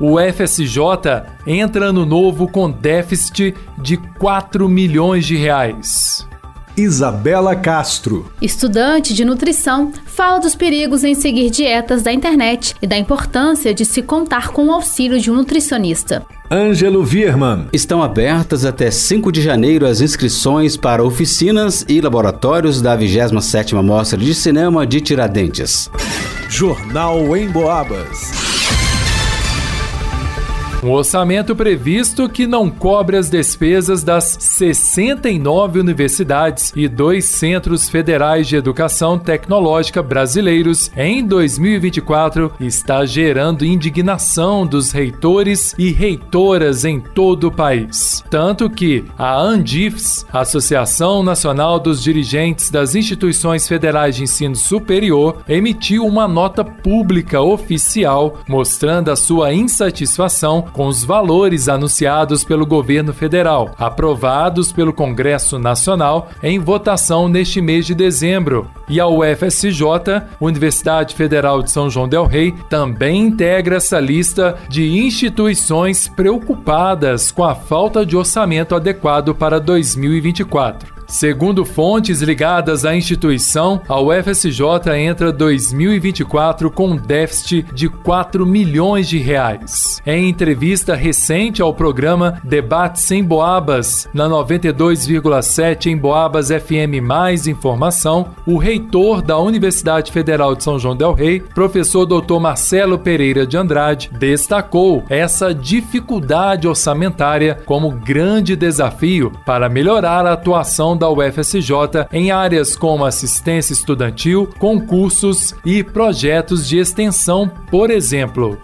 o FSJ entra no novo com déficit de 4 milhões de reais. Isabela Castro. Estudante de nutrição, fala dos perigos em seguir dietas da internet e da importância de se contar com o auxílio de um nutricionista. Ângelo Virman. Estão abertas até 5 de janeiro as inscrições para oficinas e laboratórios da 27ª Mostra de Cinema de Tiradentes. Jornal em Boabas. Um orçamento previsto que não cobre as despesas das 69 universidades e dois centros federais de educação tecnológica brasileiros em 2024 está gerando indignação dos reitores e reitoras em todo o país. Tanto que a ANDIFES, Associação Nacional dos Dirigentes das Instituições Federais de Ensino Superior, emitiu uma nota pública oficial mostrando a sua insatisfação com os valores anunciados pelo governo federal, aprovados pelo Congresso Nacional em votação neste mês de dezembro. E a UFSJ, Universidade Federal de São João del Rei, também integra essa lista de instituições preocupadas com a falta de orçamento adequado para 2024. Segundo fontes ligadas à instituição, a UFSJ entra 2024 com um déficit de 4 milhões de reais. Em entrevista recente ao programa Debates em Boabas, na 92,7 em Boabas FM Mais Informação, o reitor da Universidade Federal de São João del Rei, professor Dr. Marcelo Pereira de Andrade, destacou essa dificuldade orçamentária como grande desafio para melhorar a atuação da UFSJ em áreas como assistência estudantil, concursos e projetos de extensão, por exemplo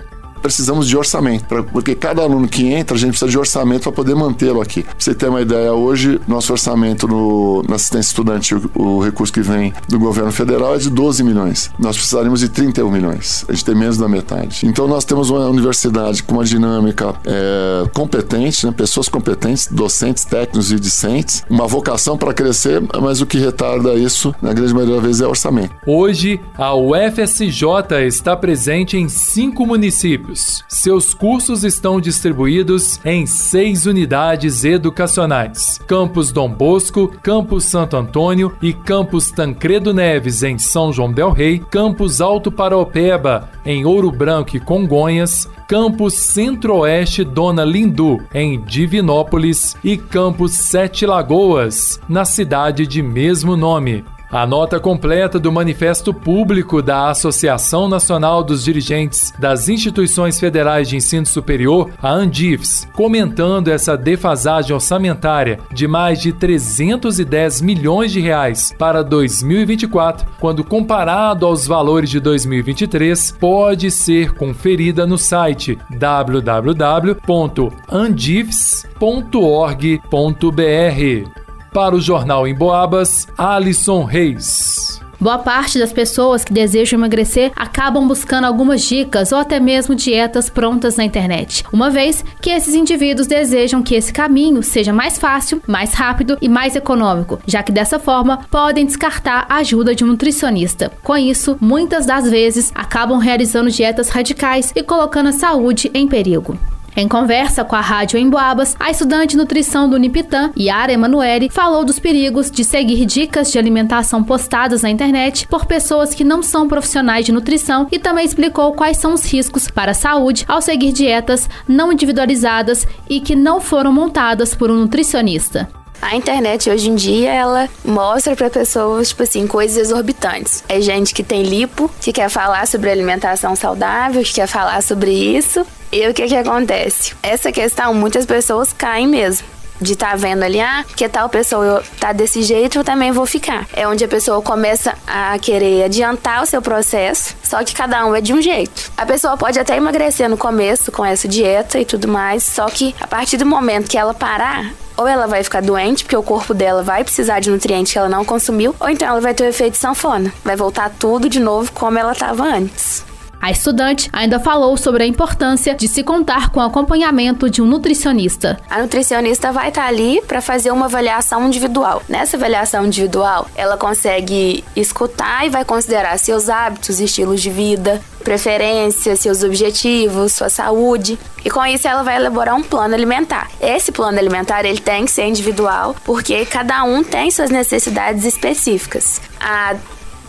precisamos de orçamento, pra, porque cada aluno que entra, a gente precisa de orçamento para poder mantê-lo aqui. Pra você ter uma ideia, hoje, nosso orçamento no, na assistência estudantil, o recurso que vem do governo federal é de 12 milhões. Nós precisaríamos de 31 milhões. A gente tem menos da metade. Então, nós temos uma universidade com uma dinâmica é, competente, né, pessoas competentes, docentes, técnicos e discentes, uma vocação para crescer, mas o que retarda isso, na grande maioria das vezes, é orçamento. Hoje, a UFSJ está presente em cinco municípios seus cursos estão distribuídos em seis unidades educacionais: Campus Dom Bosco, Campus Santo Antônio e Campus Tancredo Neves, em São João Del Rei, Campus Alto Paraopeba, em Ouro Branco e Congonhas, Campus Centro-Oeste Dona Lindu, em Divinópolis, e Campus Sete Lagoas, na cidade de mesmo nome. A nota completa do Manifesto Público da Associação Nacional dos Dirigentes das Instituições Federais de Ensino Superior, a ANDIFES, comentando essa defasagem orçamentária de mais de 310 milhões de reais para 2024, quando comparado aos valores de 2023, pode ser conferida no site www.andifes.org.br. Para o Jornal em Boabas, Alisson Reis. Boa parte das pessoas que desejam emagrecer acabam buscando algumas dicas ou até mesmo dietas prontas na internet, uma vez que esses indivíduos desejam que esse caminho seja mais fácil, mais rápido e mais econômico, já que dessa forma podem descartar a ajuda de um nutricionista. Com isso, muitas das vezes acabam realizando dietas radicais e colocando a saúde em perigo. Em conversa com a Rádio Emboabas, a estudante de nutrição do Unipitan, Yara Emanuele, falou dos perigos de seguir dicas de alimentação postadas na internet por pessoas que não são profissionais de nutrição e também explicou quais são os riscos para a saúde ao seguir dietas não individualizadas e que não foram montadas por um nutricionista. A internet hoje em dia ela mostra para pessoas tipo assim coisas exorbitantes. É gente que tem lipo, que quer falar sobre alimentação saudável, que quer falar sobre isso. E o que que acontece? Essa questão muitas pessoas caem mesmo. De estar tá vendo ali, ah, que tal pessoa tá desse jeito, eu também vou ficar. É onde a pessoa começa a querer adiantar o seu processo, só que cada um é de um jeito. A pessoa pode até emagrecer no começo com essa dieta e tudo mais, só que a partir do momento que ela parar, ou ela vai ficar doente, porque o corpo dela vai precisar de nutrientes que ela não consumiu, ou então ela vai ter o efeito sanfona. Vai voltar tudo de novo como ela estava antes. A estudante ainda falou sobre a importância de se contar com o acompanhamento de um nutricionista. A nutricionista vai estar ali para fazer uma avaliação individual. Nessa avaliação individual, ela consegue escutar e vai considerar seus hábitos, estilos de vida, preferências, seus objetivos, sua saúde. E com isso ela vai elaborar um plano alimentar. Esse plano alimentar ele tem que ser individual, porque cada um tem suas necessidades específicas. A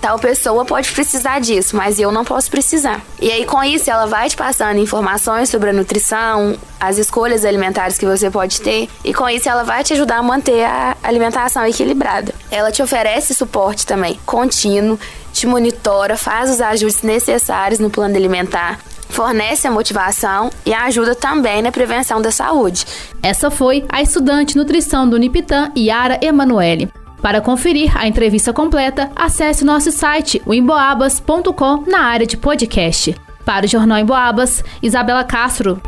tal pessoa pode precisar disso, mas eu não posso precisar. E aí, com isso, ela vai te passando informações sobre a nutrição, as escolhas alimentares que você pode ter, e com isso, ela vai te ajudar a manter a alimentação equilibrada. Ela te oferece suporte também contínuo, te monitora, faz os ajustes necessários no plano alimentar, fornece a motivação e ajuda também na prevenção da saúde. Essa foi a estudante nutrição do Unipitan, Yara Emanuele. Para conferir a entrevista completa, acesse nosso site, o emboabas.com, na área de podcast. Para o Jornal Emboabas, Isabela Castro.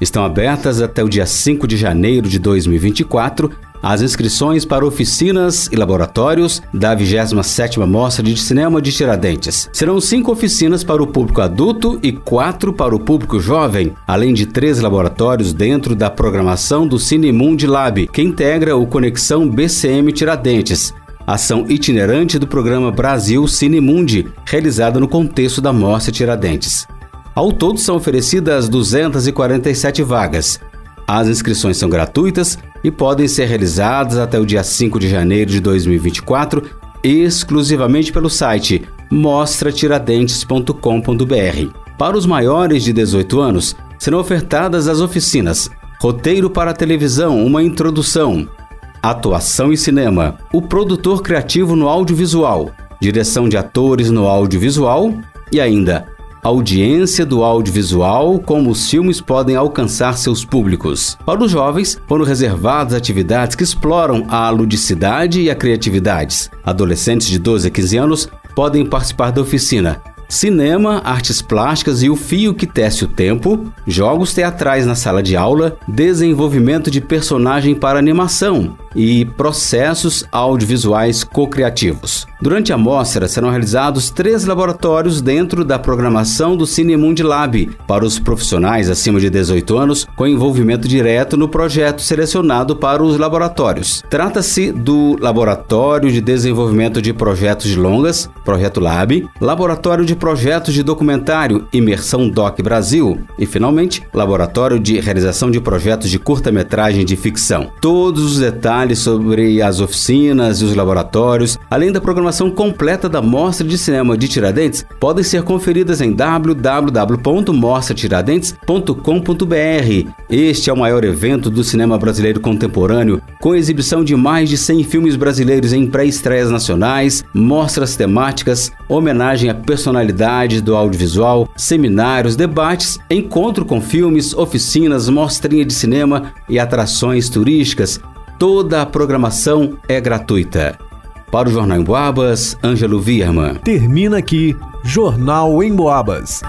Estão abertas até o dia 5 de janeiro de 2024 as inscrições para oficinas e laboratórios da 27ª Mostra de Cinema de Tiradentes. Serão cinco oficinas para o público adulto e quatro para o público jovem, além de três laboratórios dentro da programação do Cinemundi Lab, que integra o Conexão BCM Tiradentes, ação itinerante do programa Brasil Cinemundi, realizada no contexto da Mostra Tiradentes. Ao todo são oferecidas 247 vagas. As inscrições são gratuitas e podem ser realizadas até o dia 5 de janeiro de 2024 exclusivamente pelo site mostratiradentes.com.br. Para os maiores de 18 anos, serão ofertadas as oficinas Roteiro para televisão, uma introdução, Atuação e cinema, o produtor criativo no audiovisual, direção de atores no audiovisual. E ainda audiência do audiovisual, como os filmes podem alcançar seus públicos. Para os jovens, foram reservadas atividades que exploram a ludicidade e a criatividade. Adolescentes de 12 a 15 anos podem participar da oficina cinema, artes plásticas e o fio que tece o tempo, jogos teatrais na sala de aula, desenvolvimento de personagem para animação, e processos audiovisuais co-criativos. Durante a mostra serão realizados três laboratórios dentro da programação do Cinemundi Lab para os profissionais acima de 18 anos com envolvimento direto no projeto selecionado para os laboratórios. Trata-se do Laboratório de Desenvolvimento de Projetos de Longas, Projeto Lab, Laboratório de Projetos de Documentário, Imersão Doc Brasil e, finalmente, Laboratório de Realização de Projetos de Curta-Metragem de Ficção. Todos os detalhes detalhes sobre as oficinas e os laboratórios, além da programação completa da Mostra de Cinema de Tiradentes, podem ser conferidas em www.mostratiradentes.com.br. Este é o maior evento do cinema brasileiro contemporâneo, com exibição de mais de 100 filmes brasileiros em pré-estreias nacionais, mostras temáticas, homenagem a personalidades do audiovisual, seminários, debates, encontro com filmes, oficinas, mostrinha de cinema e atrações turísticas Toda a programação é gratuita. Para o Jornal em Boabas, Ângelo Vierman. Termina aqui Jornal em Boabas.